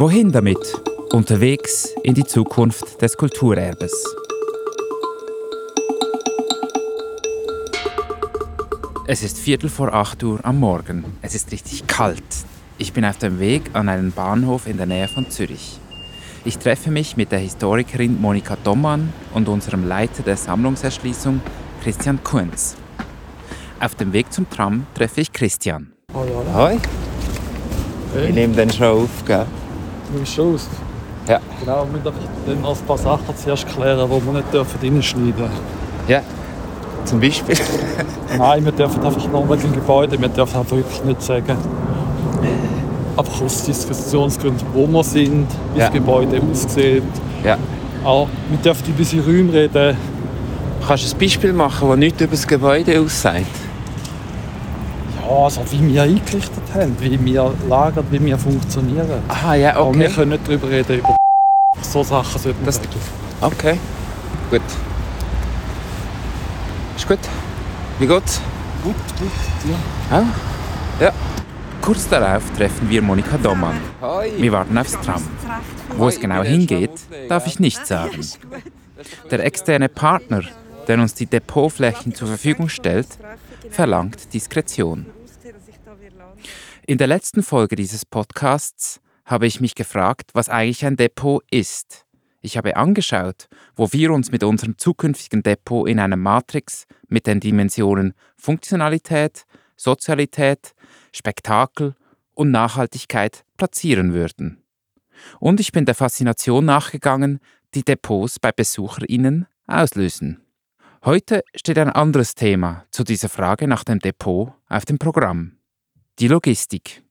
Wohin damit? Unterwegs in die Zukunft des Kulturerbes. Es ist Viertel vor acht Uhr am Morgen. Es ist richtig kalt. Ich bin auf dem Weg an einen Bahnhof in der Nähe von Zürich. Ich treffe mich mit der Historikerin Monika Dommann und unserem Leiter der Sammlungserschließung Christian Kunz. Auf dem Weg zum Tram treffe ich Christian. Hallo, hallo. Hoi. Hey. Ich nehme den schon auf, gell? Nimmst schon aus. Ja. Genau, wir müssen dann noch ein paar Sachen zuerst klären, die wir nicht dürfen reinschneiden Ja. Zum Beispiel. Nein, wir dürfen einfach noch mit dem Gebäude, wir dürfen einfach wirklich nicht sagen, einfach aus Diskussionsgründen, wo wir sind, wie Ja. das Gebäude aussieht. Ja. Auch, wir dürfen ein bisschen Räume reden. Kannst du ein Beispiel machen, das nichts über das Gebäude aussagt? Also wie wir eingerichtet haben, wie wir lagern, wie wir funktionieren. Aha, ja, Aber wir okay. können nicht darüber reden, über so Sachen sollten wir Das- reden. Okay. Gut. Ist gut? Wie geht's? Gut, gut. Ja. Ja? Ja. Kurz darauf treffen wir Monika Dommann. Wir warten aufs Tram. Wo es genau hingeht, darf ich nicht sagen. Der externe Partner, der uns die Depotflächen zur Verfügung stellt, verlangt Diskretion. In der letzten Folge dieses Podcasts habe ich mich gefragt, was eigentlich ein Depot ist. Ich habe angeschaut, wo wir uns mit unserem zukünftigen Depot in einer Matrix mit den Dimensionen Funktionalität, Sozialität, Spektakel und Nachhaltigkeit platzieren würden. Und ich bin der Faszination nachgegangen, die Depots bei BesucherInnen auslösen. Heute steht ein anderes Thema zu dieser Frage nach dem Depot auf dem Programm. Die Logistik.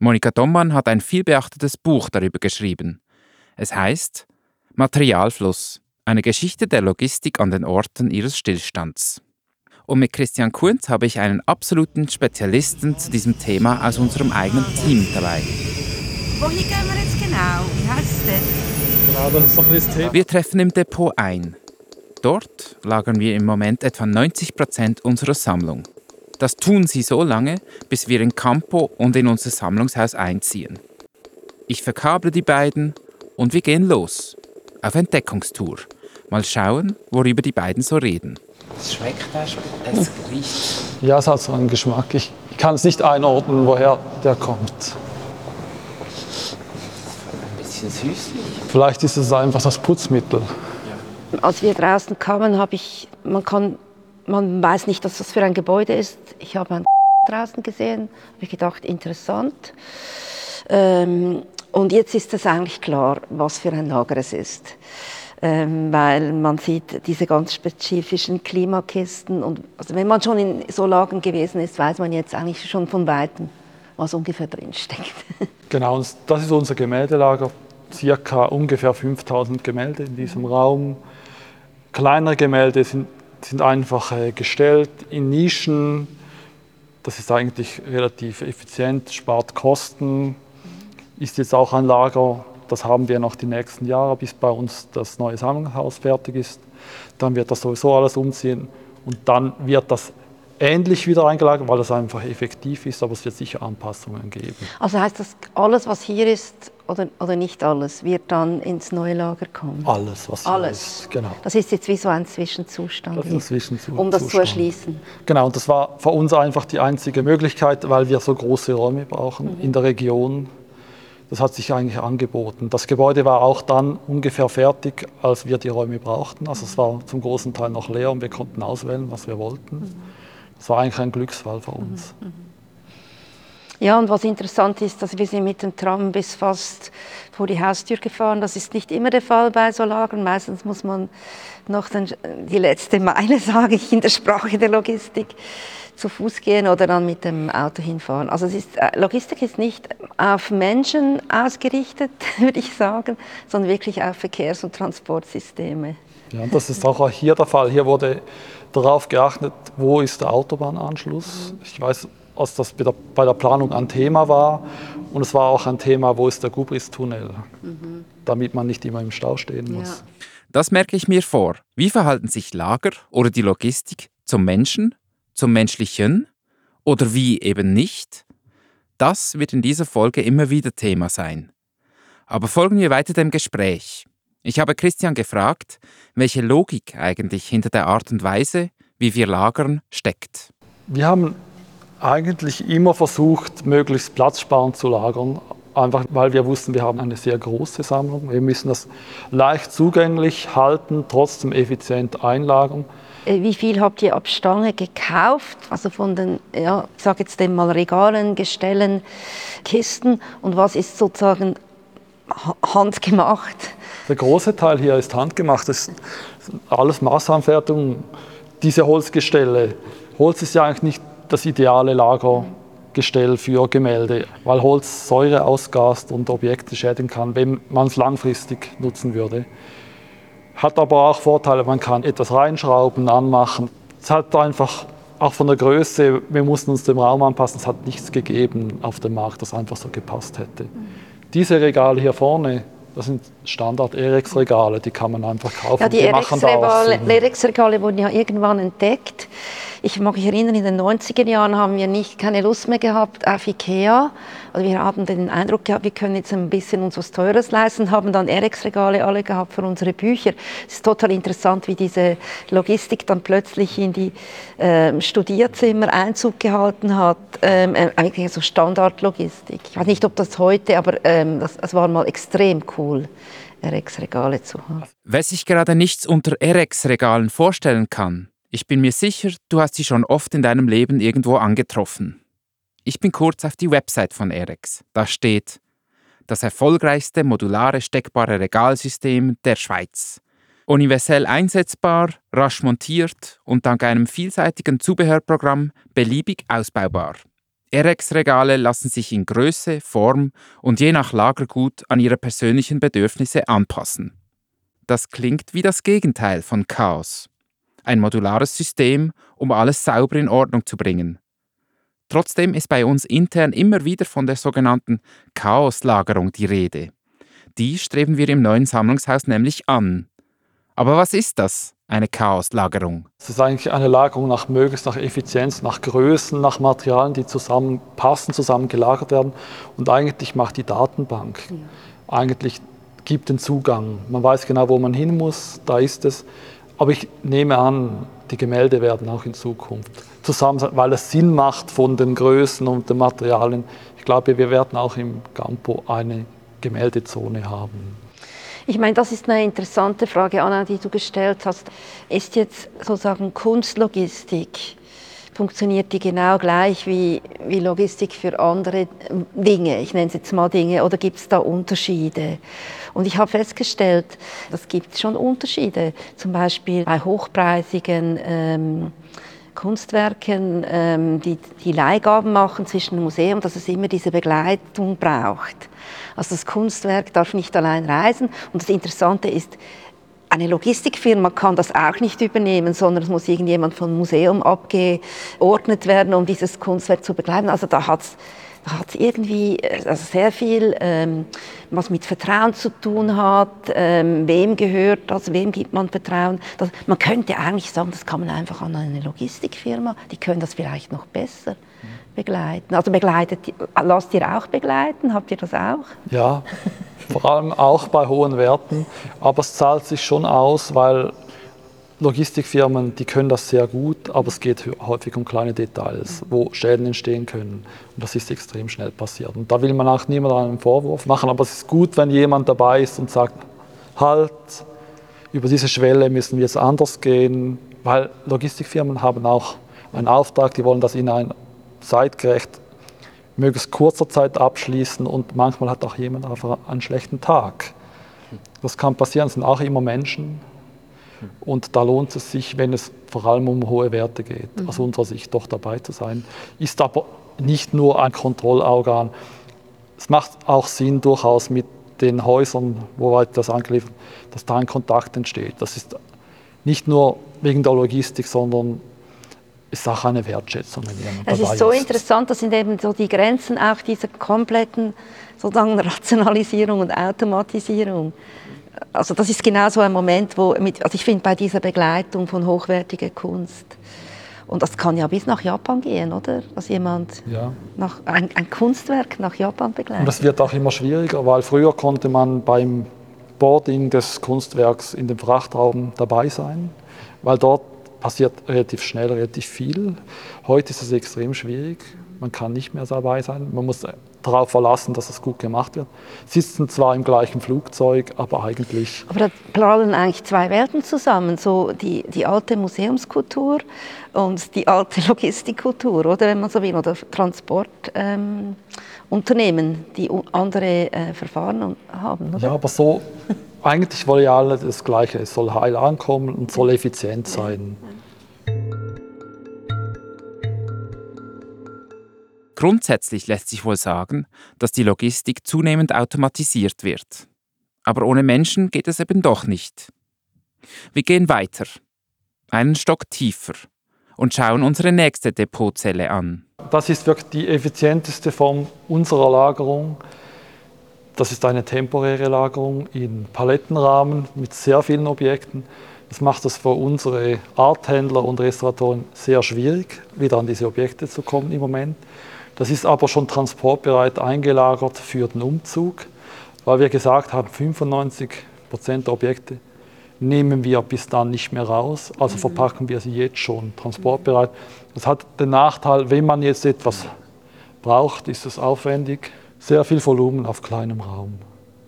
Monika Dommann hat ein vielbeachtetes Buch darüber geschrieben. Es heißt Materialfluss, eine Geschichte der Logistik an den Orten ihres Stillstands. Und mit Christian Kunz habe ich einen absoluten Spezialisten zu diesem Thema aus unserem eigenen Team dabei. Wohin gehen wir jetzt genau? Wie heißt es denn? Genau, das ist so ein bisschen das Thema. Wir treffen im Depot ein. Dort lagern wir im Moment etwa 90 Prozent unserer Sammlung. Das tun sie so lange, bis wir in Campo und in unser Sammlungshaus einziehen. Ich verkable die beiden und wir gehen los. Auf Entdeckungstour. Mal schauen, worüber die beiden so reden. Es schmeckt. Es riecht. Ja, es hat so einen Geschmack. Ich, ich kann es nicht einordnen, woher der kommt. Ein bisschen süßlich. Vielleicht ist es einfach das Putzmittel. Als wir draußen kamen, habe ich, man kann, man weiß nicht, was das für ein Gebäude ist. Ich habe ein draußen gesehen, habe ich gedacht, interessant. Ähm, und jetzt ist es eigentlich klar, was für ein Lager es ist. Ähm, weil man sieht diese ganz spezifischen Klimakisten und also wenn man schon in so Lagern gewesen ist, weiß man jetzt eigentlich schon von weitem, was ungefähr drin steckt. Genau, und das ist unser Gemäldelager. Circa ungefähr 5000 Gemälde in diesem Raum. Kleinere Gemälde sind, sind einfach gestellt in Nischen. Das ist eigentlich relativ effizient, spart Kosten, ist jetzt auch ein Lager, das haben wir noch die nächsten Jahre, bis bei uns das neue Sammlungshaus fertig ist. Dann wird das sowieso alles umziehen und dann wird das ähnlich wieder eingelagert, weil es einfach effektiv ist, aber es wird sicher Anpassungen geben. Also heißt das, alles, was hier ist, oder, oder nicht alles, wird dann ins neue Lager kommen? Alles, was hier Alles. ist. Genau. Das ist jetzt wie so ein Zwischenzustand, Das ist ein Zwischenzustand. um das zu erschließen. Genau, und das war für uns einfach die einzige Möglichkeit, weil wir so große Räume brauchen in der Region. Das hat sich eigentlich angeboten. Das Gebäude war auch dann ungefähr fertig, als wir die Räume brauchten. Also es war zum großen Teil noch leer und wir konnten auswählen, was wir wollten. Das war eigentlich ein Glücksfall für uns. Ja, und was interessant ist, dass wir sind mit dem Tram bis fast vor die Haustür gefahren. Das ist nicht immer der Fall bei so Lagern. Meistens muss man noch den, die letzte Meile, sage ich in der Sprache der Logistik, zu Fuß gehen oder dann mit dem Auto hinfahren. Also es ist, äh, Logistik ist nicht auf Menschen ausgerichtet, würde ich sagen, sondern wirklich auf Verkehrs- und Transportsysteme. Ja, und das ist auch hier der Fall. Hier wurde darauf geachtet, wo ist der Autobahnanschluss. Ich weiß, dass das bei der, bei der Planung ein Thema war. Und es war auch ein Thema, wo ist der Gubris-Tunnel, damit man nicht immer im Stau stehen muss. Das merke ich mir vor. Wie verhalten sich Lager oder die Logistik zum Menschen, zum Menschlichen oder wie eben nicht? Das wird in dieser Folge immer wieder Thema sein. Aber folgen wir weiter dem Gespräch. Ich habe Christian gefragt, welche Logik eigentlich hinter der Art und Weise, wie wir lagern, steckt. Wir haben eigentlich immer versucht, möglichst platzsparend zu lagern, einfach weil wir wussten, wir haben eine sehr große Sammlung. Wir müssen das leicht zugänglich halten, trotzdem effizient einlagern. Äh, wie viel habt ihr ab Stange gekauft? Also von den, ja, ich sage jetzt mal Regalen, Gestellen, Kisten und was ist sozusagen handgemacht? Der große Teil hier ist handgemacht. Das ist alles Massenanfertigung. Diese Holzgestelle. Holz ist ja eigentlich nicht das ideale Lagergestell für Gemälde, weil Holz Säure ausgast und Objekte schädigen kann, wenn man es langfristig nutzen würde. Hat aber auch Vorteile, man kann etwas reinschrauben, anmachen. Es hat einfach auch von der Größe, wir mussten uns dem Raum anpassen, es hat nichts gegeben auf dem Markt, das einfach so gepasst hätte. Diese Regale hier vorne, das sind Standard-Erex-Regale, die kann man einfach kaufen. Ja, die Erex-Regale wurden ja irgendwann entdeckt ich mag mich erinnern, in den 90er Jahren haben wir nicht, keine Lust mehr gehabt auf Ikea. Also wir haben den Eindruck gehabt, wir können jetzt ein bisschen uns was Teures leisten, haben dann Erex-Regale alle gehabt für unsere Bücher. Es ist total interessant, wie diese Logistik dann plötzlich in die ähm, Studierzimmer Einzug gehalten hat. Ähm, äh, eigentlich so Standardlogistik. Ich weiß nicht, ob das heute, aber ähm, das, das war mal extrem cool. Erex-Regale zu haben. Wer sich gerade nichts unter Erex-Regalen vorstellen kann, ich bin mir sicher, du hast sie schon oft in deinem Leben irgendwo angetroffen. Ich bin kurz auf die Website von Erex. Da steht das erfolgreichste modulare steckbare Regalsystem der Schweiz. Universell einsetzbar, rasch montiert und dank einem vielseitigen Zubehörprogramm beliebig ausbaubar. Erex-Regale lassen sich in Größe, Form und je nach Lagergut an ihre persönlichen Bedürfnisse anpassen. Das klingt wie das Gegenteil von Chaos ein modulares System, um alles sauber in Ordnung zu bringen. Trotzdem ist bei uns intern immer wieder von der sogenannten Chaoslagerung die Rede. Die streben wir im neuen Sammlungshaus nämlich an. Aber was ist das, eine Chaoslagerung? Es ist eigentlich eine Lagerung nach möglichst nach Effizienz, nach Größen, nach Materialien, die zusammenpassen, zusammen gelagert werden. Und eigentlich macht die Datenbank, ja. eigentlich gibt den Zugang. Man weiß genau, wo man hin muss, da ist es. Aber ich nehme an, die Gemälde werden auch in Zukunft zusammen sein, weil es Sinn macht von den Größen und den Materialien. Ich glaube, wir werden auch im Campo eine Gemäldezone haben. Ich meine, das ist eine interessante Frage, Anna, die du gestellt hast. Ist jetzt sozusagen Kunstlogistik funktioniert die genau gleich wie, wie Logistik für andere Dinge. Ich nenne es jetzt mal Dinge. Oder gibt es da Unterschiede? Und ich habe festgestellt, es gibt schon Unterschiede. Zum Beispiel bei hochpreisigen ähm, Kunstwerken, ähm, die, die Leihgaben machen zwischen dem Museum, dass es immer diese Begleitung braucht. Also das Kunstwerk darf nicht allein reisen. Und das Interessante ist, eine Logistikfirma kann das auch nicht übernehmen, sondern es muss irgendjemand vom Museum abgeordnet werden, um dieses Kunstwerk zu begleiten. Also da hat es da hat's irgendwie also sehr viel, ähm, was mit Vertrauen zu tun hat, ähm, wem gehört das, wem gibt man Vertrauen. Das, man könnte eigentlich sagen, das kann man einfach an eine Logistikfirma, die können das vielleicht noch besser begleiten. Also begleitet, lasst ihr auch begleiten, habt ihr das auch? Ja, vor allem auch bei hohen Werten. Aber es zahlt sich schon aus, weil Logistikfirmen, die können das sehr gut, aber es geht häufig um kleine Details, wo Schäden entstehen können. Und das ist extrem schnell passiert. Und da will man auch niemandem einen Vorwurf machen, aber es ist gut, wenn jemand dabei ist und sagt, halt, über diese Schwelle müssen wir jetzt anders gehen, weil Logistikfirmen haben auch einen Auftrag, die wollen das in ein zeitgerecht möglichst kurzer Zeit abschließen und manchmal hat auch jemand einfach einen schlechten Tag. Das kann passieren, es sind auch immer Menschen und da lohnt es sich, wenn es vor allem um hohe Werte geht, mhm. aus unserer Sicht doch dabei zu sein. Ist aber nicht nur ein Kontrollorgan. Es macht auch Sinn durchaus mit den Häusern, wo das angeliefert dass da ein Kontakt entsteht. Das ist nicht nur wegen der Logistik, sondern ist auch eine Wertschätzung, wenn jemand Es ist so ist. interessant, das sind eben so die Grenzen auch dieser kompletten sozusagen Rationalisierung und Automatisierung. Also das ist genau so ein Moment, wo, mit, also ich finde bei dieser Begleitung von hochwertiger Kunst Und das kann ja bis nach Japan gehen, oder? Dass jemand ja. nach, ein, ein, Kunstwerk nach Japan begleitet. Und das wird auch immer schwieriger, weil früher konnte man beim Boarding des Kunstwerks in dem Frachtraum dabei sein, weil dort passiert relativ schnell relativ viel. Heute ist es extrem schwierig. Man kann nicht mehr dabei sein. Man muss darauf verlassen, dass es gut gemacht wird. Sitzen zwar im gleichen Flugzeug, aber eigentlich. Aber da prallen eigentlich zwei Welten zusammen, so die, die alte Museumskultur und die alte Logistikkultur, oder wenn man so will, oder Transportunternehmen, ähm, die andere äh, Verfahren haben. Oder? Ja, aber so eigentlich wollen ja alle das Gleiche. Es soll heil ankommen und soll effizient sein. Grundsätzlich lässt sich wohl sagen, dass die Logistik zunehmend automatisiert wird. Aber ohne Menschen geht es eben doch nicht. Wir gehen weiter, einen Stock tiefer und schauen unsere nächste Depotzelle an. Das ist wirklich die effizienteste Form unserer Lagerung. Das ist eine temporäre Lagerung in Palettenrahmen mit sehr vielen Objekten. Das macht es für unsere Arthändler und Restauratoren sehr schwierig, wieder an diese Objekte zu kommen im Moment. Das ist aber schon transportbereit eingelagert für den Umzug, weil wir gesagt haben, 95 Prozent der Objekte nehmen wir bis dann nicht mehr raus, also mhm. verpacken wir sie jetzt schon transportbereit. Das hat den Nachteil, wenn man jetzt etwas braucht, ist es aufwendig, sehr viel Volumen auf kleinem Raum,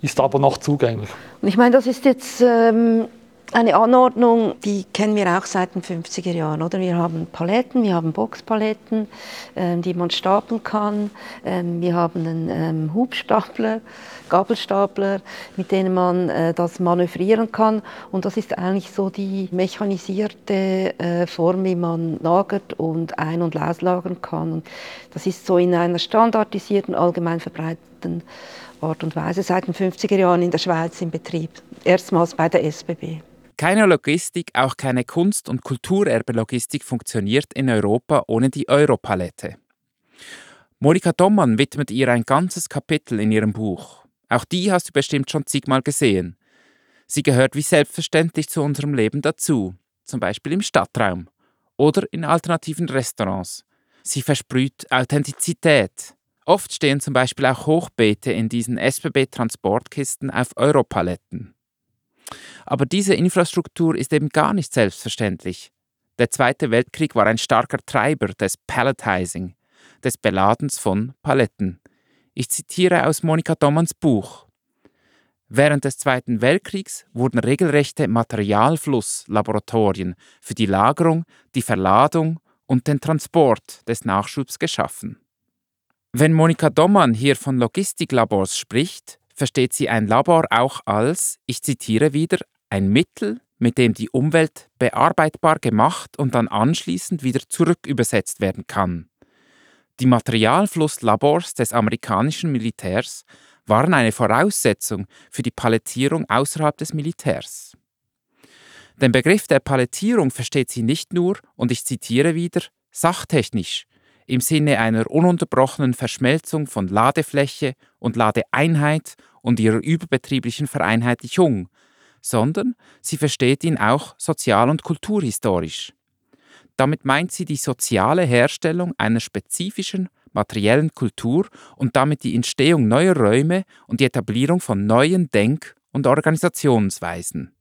ist aber noch zugänglich. Und ich meine, das ist jetzt ähm, eine Anordnung, die kennen wir auch seit den 50er Jahren. Oder? Wir haben Paletten, wir haben Boxpaletten, ähm, die man stapeln kann. Ähm, wir haben einen ähm, Hubstapler, Gabelstapler, mit denen man äh, das manövrieren kann. Und das ist eigentlich so die mechanisierte äh, Form, wie man lagert und ein- und auslagern kann. Und das ist so in einer standardisierten, allgemein verbreiteten Art und Weise seit den 50er Jahren in der Schweiz in Betrieb. Erstmals bei der SBB. Keine Logistik, auch keine Kunst- und Kulturerbe-Logistik funktioniert in Europa ohne die Europalette. Monika Dommann widmet ihr ein ganzes Kapitel in ihrem Buch. Auch die hast du bestimmt schon zigmal gesehen. Sie gehört wie selbstverständlich zu unserem Leben dazu, zum Beispiel im Stadtraum oder in alternativen Restaurants. Sie versprüht Authentizität. Oft stehen zum Beispiel auch Hochbeete in diesen SBB-Transportkisten auf Europaletten. Aber diese Infrastruktur ist eben gar nicht selbstverständlich. Der Zweite Weltkrieg war ein starker Treiber des Palletizing, des Beladens von Paletten. Ich zitiere aus Monika Dommanns Buch. Während des Zweiten Weltkriegs wurden regelrechte Materialflusslaboratorien für die Lagerung, die Verladung und den Transport des Nachschubs geschaffen. Wenn Monika Dommann hier von Logistiklabors spricht, versteht sie ein Labor auch als, ich zitiere wieder, ein Mittel, mit dem die Umwelt bearbeitbar gemacht und dann anschließend wieder zurückübersetzt werden kann. Die Materialflusslabors des amerikanischen Militärs waren eine Voraussetzung für die Palettierung außerhalb des Militärs. Den Begriff der Palettierung versteht sie nicht nur, und ich zitiere wieder, sachtechnisch, im Sinne einer ununterbrochenen Verschmelzung von Ladefläche und Ladeeinheit und ihrer überbetrieblichen Vereinheitlichung, sondern sie versteht ihn auch sozial- und kulturhistorisch. Damit meint sie die soziale Herstellung einer spezifischen materiellen Kultur und damit die Entstehung neuer Räume und die Etablierung von neuen Denk- und Organisationsweisen.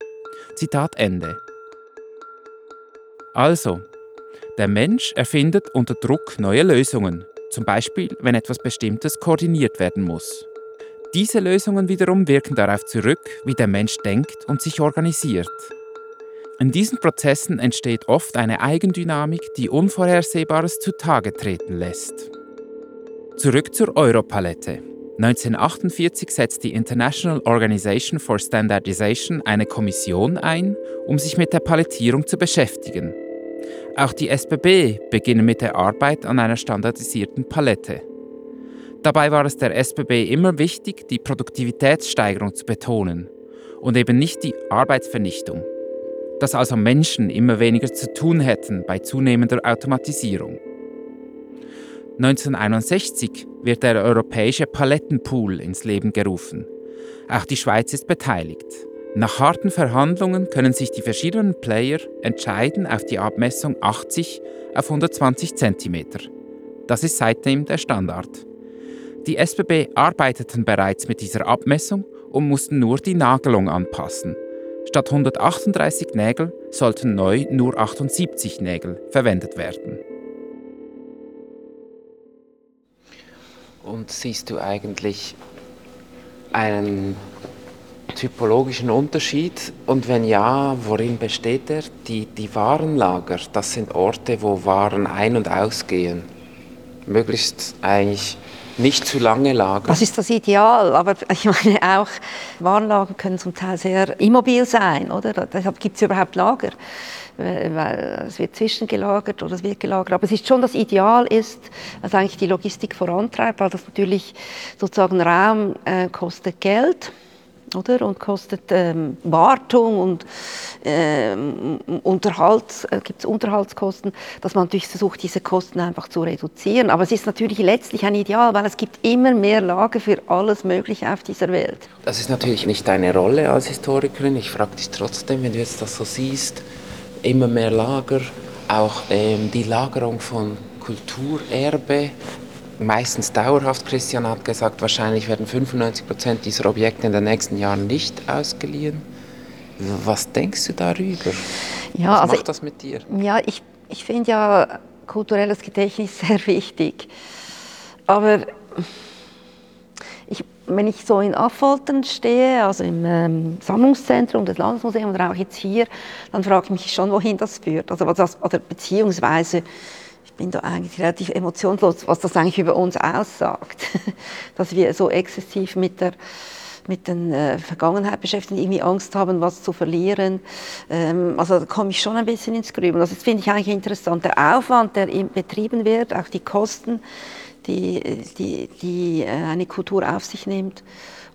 Zitat Ende. Also, der Mensch erfindet unter Druck neue Lösungen, zum Beispiel wenn etwas Bestimmtes koordiniert werden muss. Diese Lösungen wiederum wirken darauf zurück, wie der Mensch denkt und sich organisiert. In diesen Prozessen entsteht oft eine Eigendynamik, die Unvorhersehbares zutage treten lässt. Zurück zur Europalette. 1948 setzt die International Organization for Standardization eine Kommission ein, um sich mit der Palettierung zu beschäftigen. Auch die SBB beginnen mit der Arbeit an einer standardisierten Palette. Dabei war es der SBB immer wichtig, die Produktivitätssteigerung zu betonen und eben nicht die Arbeitsvernichtung. Dass also Menschen immer weniger zu tun hätten bei zunehmender Automatisierung. 1961 wird der europäische Palettenpool ins Leben gerufen. Auch die Schweiz ist beteiligt. Nach harten Verhandlungen können sich die verschiedenen Player entscheiden auf die Abmessung 80 auf 120 cm. Das ist seitdem der Standard. Die SBB arbeiteten bereits mit dieser Abmessung und mussten nur die Nagelung anpassen. Statt 138 Nägel sollten neu nur 78 Nägel verwendet werden. Und siehst du eigentlich einen typologischen Unterschied? Und wenn ja, worin besteht er? Die, die Warenlager, das sind Orte, wo Waren ein- und ausgehen. Möglichst eigentlich nicht zu lange lagern. Das ist das Ideal, aber ich meine auch, Warenlager können zum Teil sehr immobil sein, oder? Deshalb gibt es überhaupt Lager, weil es wird zwischengelagert oder es wird gelagert. Aber es ist schon das Ideal ist, dass eigentlich die Logistik vorantreibt, weil das natürlich sozusagen Raum äh, kostet Geld oder? und kostet ähm, Wartung und ähm, Unterhalt, äh, gibt es Unterhaltskosten, dass man natürlich versucht, diese Kosten einfach zu reduzieren. Aber es ist natürlich letztlich ein Ideal, weil es gibt immer mehr Lager für alles Mögliche auf dieser Welt. Das ist natürlich nicht deine Rolle als Historikerin. Ich frage dich trotzdem, wenn du jetzt das so siehst, immer mehr Lager, auch ähm, die Lagerung von Kulturerbe, meistens dauerhaft. Christian hat gesagt, wahrscheinlich werden 95 Prozent dieser Objekte in den nächsten Jahren nicht ausgeliehen. Was denkst du darüber? Ja, Was also macht das mit dir? Ja, ich, ich finde ja kulturelles Gedächtnis sehr wichtig. Aber ich, wenn ich so in Affoltern stehe, also im ähm, Sammlungszentrum des Landesmuseums oder auch jetzt hier, dann frage ich mich schon, wohin das führt. Also was das, oder beziehungsweise, bin da eigentlich relativ emotionslos, was das eigentlich über uns aussagt, dass wir so exzessiv mit der mit der äh, Vergangenheit beschäftigen, irgendwie Angst haben, was zu verlieren. Ähm, also da komme ich schon ein bisschen ins Grübeln. Also das finde ich eigentlich interessant. Der Aufwand, der betrieben wird, auch die Kosten, die, die, die äh, eine Kultur auf sich nimmt,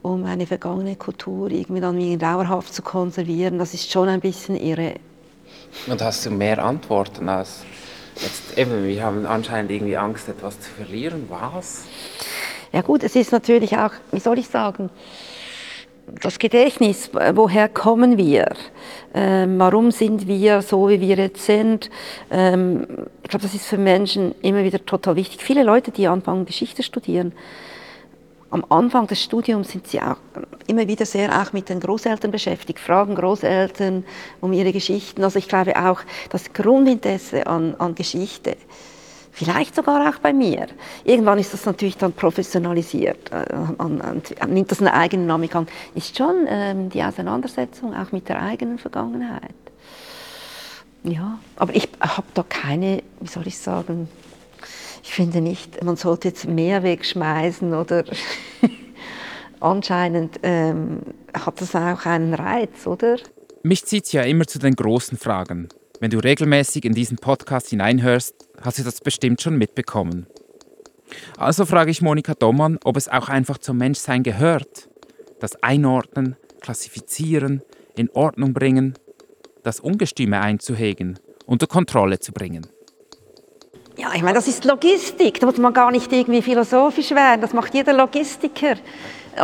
um eine vergangene Kultur irgendwie dann dauerhaft zu konservieren, das ist schon ein bisschen irre. Und hast du mehr Antworten als jetzt eben, wir haben anscheinend irgendwie Angst, etwas zu verlieren. Was? Ja gut, es ist natürlich auch, wie soll ich sagen, das Gedächtnis, woher kommen wir? Ähm, warum sind wir so, wie wir jetzt sind? Ähm, ich glaube, das ist für Menschen immer wieder total wichtig. Viele Leute, die anfangen, Geschichte studieren, am Anfang des Studiums sind sie auch immer wieder sehr auch mit den Großeltern beschäftigt, fragen Großeltern um ihre Geschichten. Also ich glaube auch, das Grundinteresse an, an Geschichte Vielleicht sogar auch bei mir. Irgendwann ist das natürlich dann professionalisiert, äh, nimmt das eine eigene Dynamik an. Ist schon ähm, die Auseinandersetzung auch mit der eigenen Vergangenheit. Ja, aber ich habe da keine, wie soll ich sagen, ich finde nicht, man sollte jetzt mehr wegschmeißen oder anscheinend ähm, hat das auch einen Reiz, oder? Mich zieht ja immer zu den großen Fragen. Wenn du regelmäßig in diesen Podcast hineinhörst, hast du das bestimmt schon mitbekommen. Also frage ich Monika Dommann, ob es auch einfach zum Menschsein gehört. Das Einordnen, Klassifizieren, in Ordnung bringen, das Ungestüme einzuhegen, unter Kontrolle zu bringen. Ja, ich meine, das ist Logistik. Da muss man gar nicht irgendwie philosophisch werden. Das macht jeder Logistiker.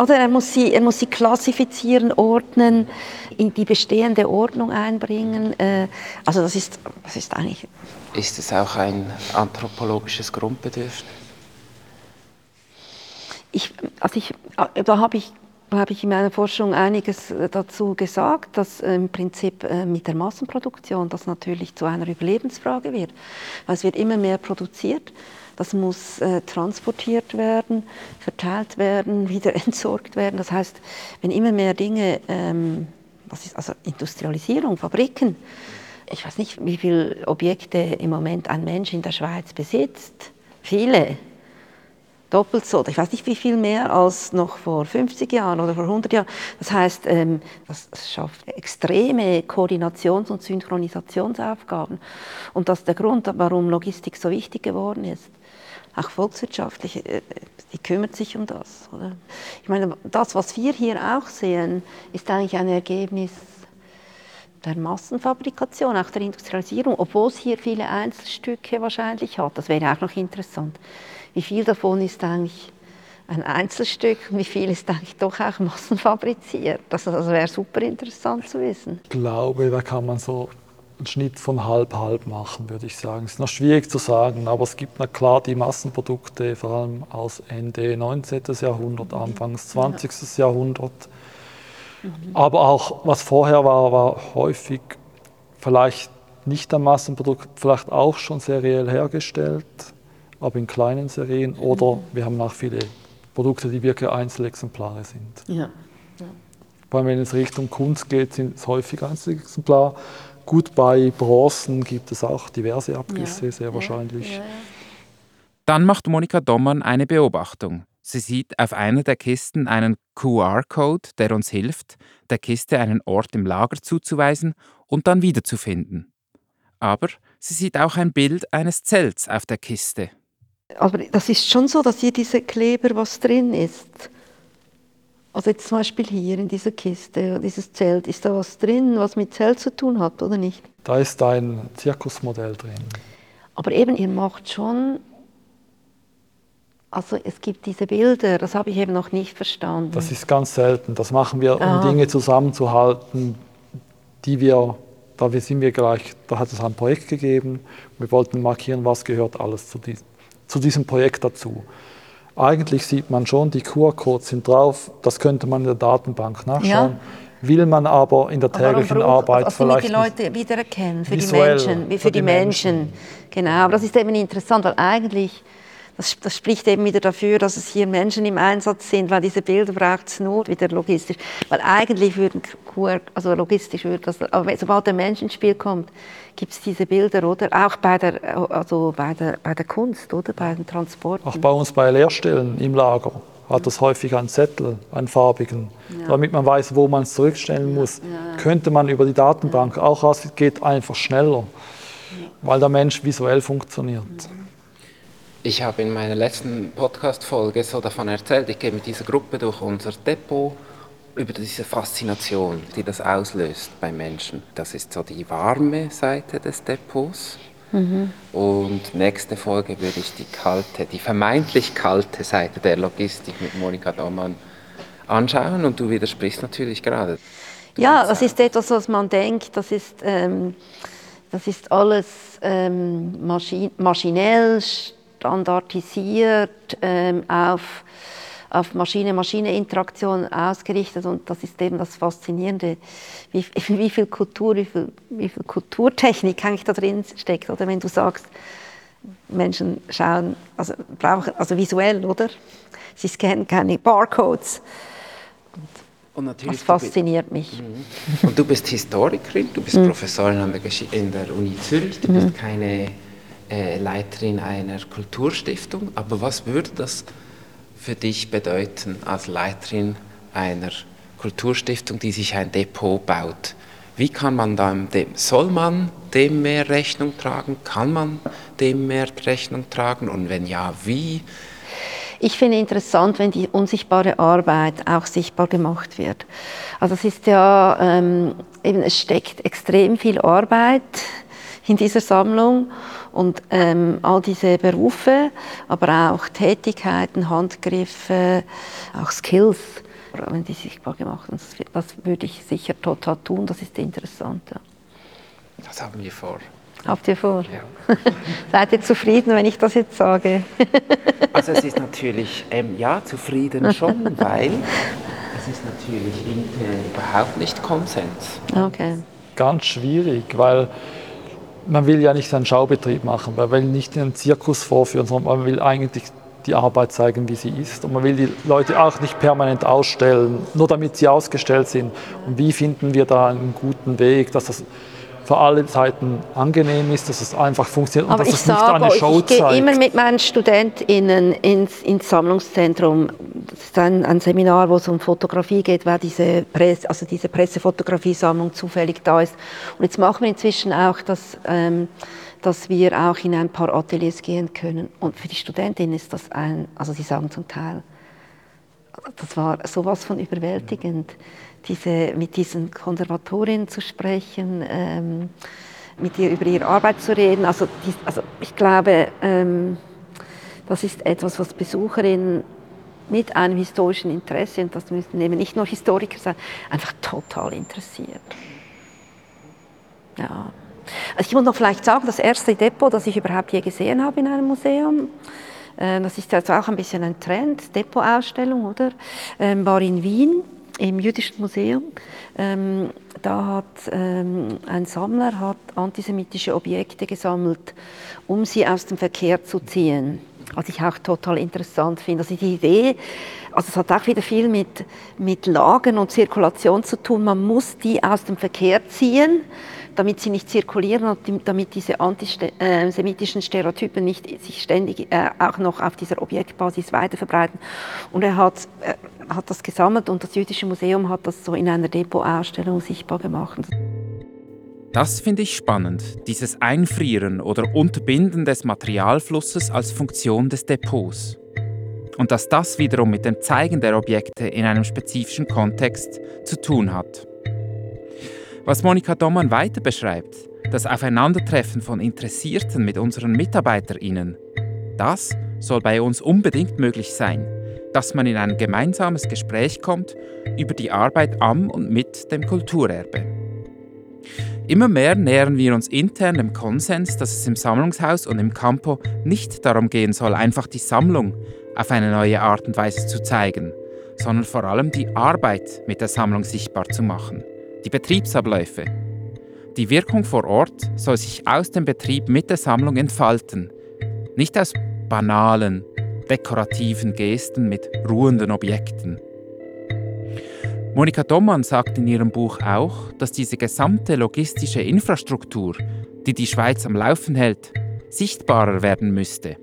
Oder er muss sie, er muss sie klassifizieren, ordnen, in die bestehende Ordnung einbringen. Äh, also das ist, das ist eigentlich... Ist es auch ein anthropologisches Grundbedürfnis? Ich, also ich, äh, da habe ich habe ich in meiner Forschung einiges äh, dazu gesagt, dass im Prinzip mit der Massenproduktion das natürlich zu einer Überlebensfrage wird. Weil es wird immer mehr produziert das muss äh, transportiert werden, verteilt werden, wieder entsorgt werden. Das heißt, wenn immer mehr Dinge, ähm, was ist also Industrialisierung, Fabriken, ich weiß nicht, wie viele Objekte im Moment ein Mensch in der Schweiz besitzt. Viele. Doppelt so. Ich weiß nicht, wie viel mehr als noch vor 50 Jahren oder vor 100 Jahren. Das heißt, ähm, das schafft extreme Koordinations- und Synchronisationsaufgaben. Und das ist der Grund, warum Logistik so wichtig geworden ist auch volkswirtschaftlich, äh, die kümmert sich um das. Oder? Ich meine, das, was wir hier auch sehen, ist eigentlich ein Ergebnis der Massenfabrikation, auch der Industrialisierung, obwohl es hier viele Einzelstücke wahrscheinlich hat. Das wäre auch noch interessant. Wie viel davon ist eigentlich ein Einzelstück, wie viel ist eigentlich doch auch massenfabriziert. Das, das wäre super interessant zu wissen. Ich glaube, da kann man so einen Schnitt von halb-halb machen, würde ich sagen. Es ist noch schwierig zu sagen, aber es gibt na klar die Massenprodukte, vor allem aus Ende 19. Jahrhundert, Anfangs 20. Ja. Jahrhundert. Mhm. Aber auch was vorher war, war häufig vielleicht nicht ein Massenprodukt, vielleicht auch schon seriell hergestellt, aber in kleinen Serien. Oder wir haben auch viele Produkte, die wirklich Einzelexemplare sind. Ja. ja. Weil wenn es Richtung Kunst geht, sind es häufig Einzelexemplare. Gut, bei Bronzen gibt es auch diverse Abgüsse, ja. sehr wahrscheinlich. Ja. Dann macht Monika Dommern eine Beobachtung. Sie sieht auf einer der Kisten einen QR-Code, der uns hilft, der Kiste einen Ort im Lager zuzuweisen und dann wiederzufinden. Aber sie sieht auch ein Bild eines Zelts auf der Kiste. Aber das ist schon so, dass hier diese Kleber, was drin ist. Also jetzt zum Beispiel hier in dieser Kiste, dieses Zelt, ist da was drin, was mit Zelt zu tun hat, oder nicht? Da ist ein Zirkusmodell drin. Aber eben, ihr macht schon, also es gibt diese Bilder, das habe ich eben noch nicht verstanden. Das ist ganz selten. Das machen wir, um ah. Dinge zusammenzuhalten, die wir, da sind wir gleich, da hat es ein Projekt gegeben. Wir wollten markieren, was gehört alles zu, die, zu diesem Projekt dazu. Eigentlich sieht man schon, die QR-Codes sind drauf, das könnte man in der Datenbank nachschauen. Ja. Will man aber in der täglichen aber Arbeit also vielleicht die Leute wiedererkennen, für visuell, die Menschen, für, für die, Menschen. Menschen. Genau, aber das ist eben interessant, weil eigentlich das, das, spricht eben wieder dafür, dass es hier Menschen im Einsatz sind, weil diese Bilder braucht es nur wieder logistisch. Weil eigentlich würden QR, also logistisch würde das, aber sobald der Mensch ins Spiel kommt, gibt es diese Bilder, oder? Auch bei der, also bei der, bei der Kunst, oder? Bei den Transporten. Auch bei uns bei Lehrstellen im Lager hat das häufig einen Zettel, einen farbigen, ja. damit man weiß, wo man es zurückstellen muss. Ja. Könnte man über die Datenbank auch raus, geht einfach schneller, weil der Mensch visuell funktioniert. Mhm. Ich habe in meiner letzten Podcast-Folge so davon erzählt, ich gehe mit dieser Gruppe durch unser Depot über diese Faszination, die das auslöst bei Menschen. Das ist so die warme Seite des Depots. Mhm. Und nächste Folge würde ich die kalte, die vermeintlich kalte Seite der Logistik mit Monika Daumann anschauen und du widersprichst natürlich gerade. Ja, das ist etwas, was man denkt, das ist, ähm, das ist alles ähm, maschin maschinell, standardisiert ähm, auf, auf Maschine-Maschine-Interaktion ausgerichtet und das ist eben das Faszinierende, wie, wie, viel Kultur, wie viel, wie viel Kulturtechnik eigentlich da drin steckt. Oder wenn du sagst, Menschen schauen, also brauchen, also visuell, oder? Sie scannen keine Barcodes. Und natürlich das fasziniert mich. Mhm. Und du bist Historikerin, du bist mhm. Professorin an der in der Uni Zürich, du bist mhm. keine äh, Leiterin einer Kulturstiftung. Aber was würde das für dich bedeuten als Leiterin einer Kulturstiftung, die sich ein Depot baut? Wie kann man dann dem, soll man dem mehr Rechnung tragen? Kann man dem mehr Rechnung tragen? Und wenn ja, wie? Ich finde interessant, wenn die unsichtbare Arbeit auch sichtbar gemacht wird. Also es ist ja ähm, eben es steckt extrem viel Arbeit in dieser Sammlung und ähm, all diese Berufe, aber auch Tätigkeiten, Handgriffe, auch Skills, wenn die sichtbar gemacht sind, das, das würde ich sicher total tun, das ist interessant. Ja. Das haben wir vor. Habt ihr vor? Ja. Seid ihr zufrieden, wenn ich das jetzt sage? also es ist natürlich, ähm, ja, zufrieden schon, weil es ist natürlich intern überhaupt nicht Konsens. Okay. Ganz schwierig, weil man will ja nicht einen Schaubetrieb machen, man will nicht einen Zirkus vorführen, sondern man will eigentlich die Arbeit zeigen, wie sie ist. Und man will die Leute auch nicht permanent ausstellen, nur damit sie ausgestellt sind. Und wie finden wir da einen guten Weg, dass das für alle Seiten angenehm ist, dass es einfach funktioniert Aber und dass es nicht eine Show ich zeigt. Ich gehe immer mit meinen StudentInnen ins, ins Sammlungszentrum. Das ist ein, ein, Seminar, wo es um Fotografie geht, weil diese, Presse, also diese Pressefotografie-Sammlung zufällig da ist. Und jetzt machen wir inzwischen auch das... Ähm, dass wir auch in ein paar Ateliers gehen können. Und für die Studentinnen ist das ein, also sie sagen zum Teil, das war sowas von überwältigend diese, mit diesen Konservatorinnen zu sprechen, ähm, mit ihr über ihre Arbeit zu reden. Also, die, also ich glaube, ähm, das ist etwas, was Besucherinnen mit einem historischen Interesse, und das müssen eben nicht nur Historiker sein, einfach total interessiert. Ja. Also ich muss noch vielleicht sagen, das erste Depot, das ich überhaupt je gesehen habe in einem Museum, äh, das ist jetzt auch ein bisschen ein Trend, Depotausstellung, oder? Ähm, war in Wien im Jüdischen Museum. Ähm, da hat ähm, ein Sammler hat antisemitische Objekte gesammelt, um sie aus dem Verkehr zu ziehen. Was ich auch total interessant finde. Also die Idee, also es hat auch wieder viel mit, mit Lagen und Zirkulation zu tun. Man muss die aus dem Verkehr ziehen damit sie nicht zirkulieren und damit diese antisemitischen Stereotypen nicht sich ständig äh, auch noch auf dieser Objektbasis weiter verbreiten. Und er hat, äh, hat das gesammelt und das Jüdische Museum hat das so in einer Depotausstellung sichtbar gemacht. Das finde ich spannend, dieses Einfrieren oder Unterbinden des Materialflusses als Funktion des Depots. Und dass das wiederum mit dem Zeigen der Objekte in einem spezifischen Kontext zu tun hat. Was Monika Dommann weiter beschreibt, das Aufeinandertreffen von Interessierten mit unseren MitarbeiterInnen, das soll bei uns unbedingt möglich sein, dass man in ein gemeinsames Gespräch kommt über die Arbeit am und mit dem Kulturerbe. Immer mehr nähern wir uns intern dem Konsens, dass es im Sammlungshaus und im Campo nicht darum gehen soll, einfach die Sammlung auf eine neue Art und Weise zu zeigen, sondern vor allem die Arbeit mit der Sammlung sichtbar zu machen die Betriebsabläufe. Die Wirkung vor Ort soll sich aus dem Betrieb mit der Sammlung entfalten, nicht aus banalen, dekorativen Gesten mit ruhenden Objekten. Monika Dommann sagt in ihrem Buch auch, dass diese gesamte logistische Infrastruktur, die die Schweiz am Laufen hält, sichtbarer werden müsste.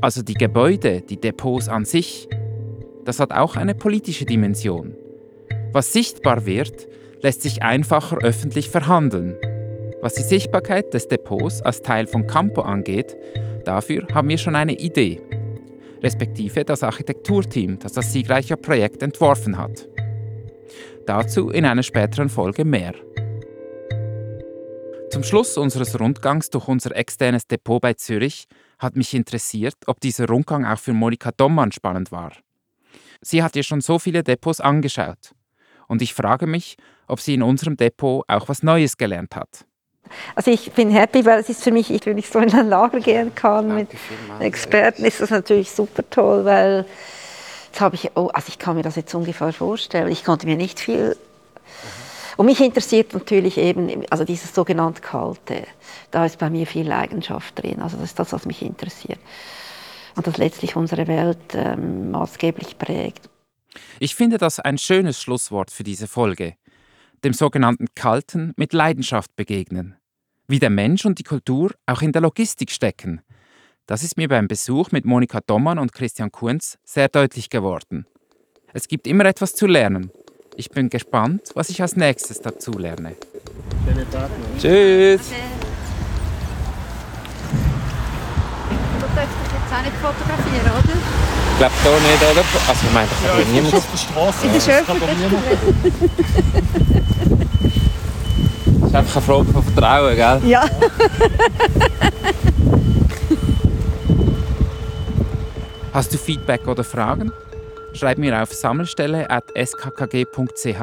Also die Gebäude, die Depots an sich, das hat auch eine politische Dimension. Was sichtbar wird, lässt sich einfacher öffentlich verhandeln. Was die Sichtbarkeit des Depots als Teil von Campo angeht, dafür haben wir schon eine Idee, respektive das Architekturteam, das das siegreiche Projekt entworfen hat. Dazu in einer späteren Folge mehr. Zum Schluss unseres Rundgangs durch unser externes Depot bei Zürich hat mich interessiert, ob dieser Rundgang auch für Monika Dommann spannend war. Sie hat ja schon so viele Depots angeschaut. Und ich frage mich, ob sie in unserem Depot auch was Neues gelernt hat. Also ich bin happy, weil es ist für mich, wenn ich so in ein Lager gehen kann Danke mit vielmals. Experten, ist das natürlich super toll, weil jetzt habe ich, oh, also ich kann mir das jetzt ungefähr vorstellen. Ich konnte mir nicht viel und mich interessiert natürlich eben, also dieses sogenannte Kalte, da ist bei mir viel Leidenschaft drin. Also das ist das, was mich interessiert. Und das letztlich unsere Welt ähm, maßgeblich prägt. Ich finde das ein schönes Schlusswort für diese Folge dem sogenannten Kalten mit Leidenschaft begegnen. Wie der Mensch und die Kultur auch in der Logistik stecken. Das ist mir beim Besuch mit Monika Dommann und Christian Kunz sehr deutlich geworden. Es gibt immer etwas zu lernen. Ich bin gespannt, was ich als nächstes dazu lerne. Schönen Tag noch. Tschüss. Du darfst dich jetzt auch nicht fotografieren, oder? Ich glaube da nicht, oder? Also ich meine, da kann ja, niemand... auf der Straße. In der Schöpfung. ist einfach eine Frage von Vertrauen, gell? Ja. Hast du Feedback oder Fragen? Schreib mir auf sammelstelle.skkg.ch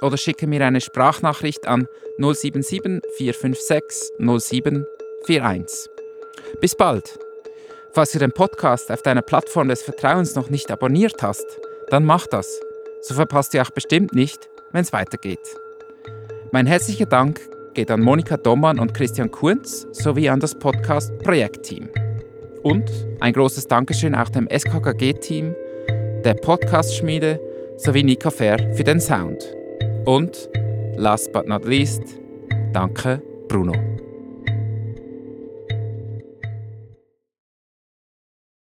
oder schicke mir eine Sprachnachricht an 077 456 0741. Bis bald! Falls du den Podcast auf deiner Plattform des Vertrauens noch nicht abonniert hast, dann mach das. So verpasst du auch bestimmt nicht, wenn es weitergeht. Mein herzlicher Dank geht an Monika Dommann und Christian Kunz sowie an das Podcast Projektteam. Und ein großes Dankeschön auch dem SKKG-Team, der Podcast-Schmiede sowie Nika Fair für den Sound. Und, last but not least, danke Bruno.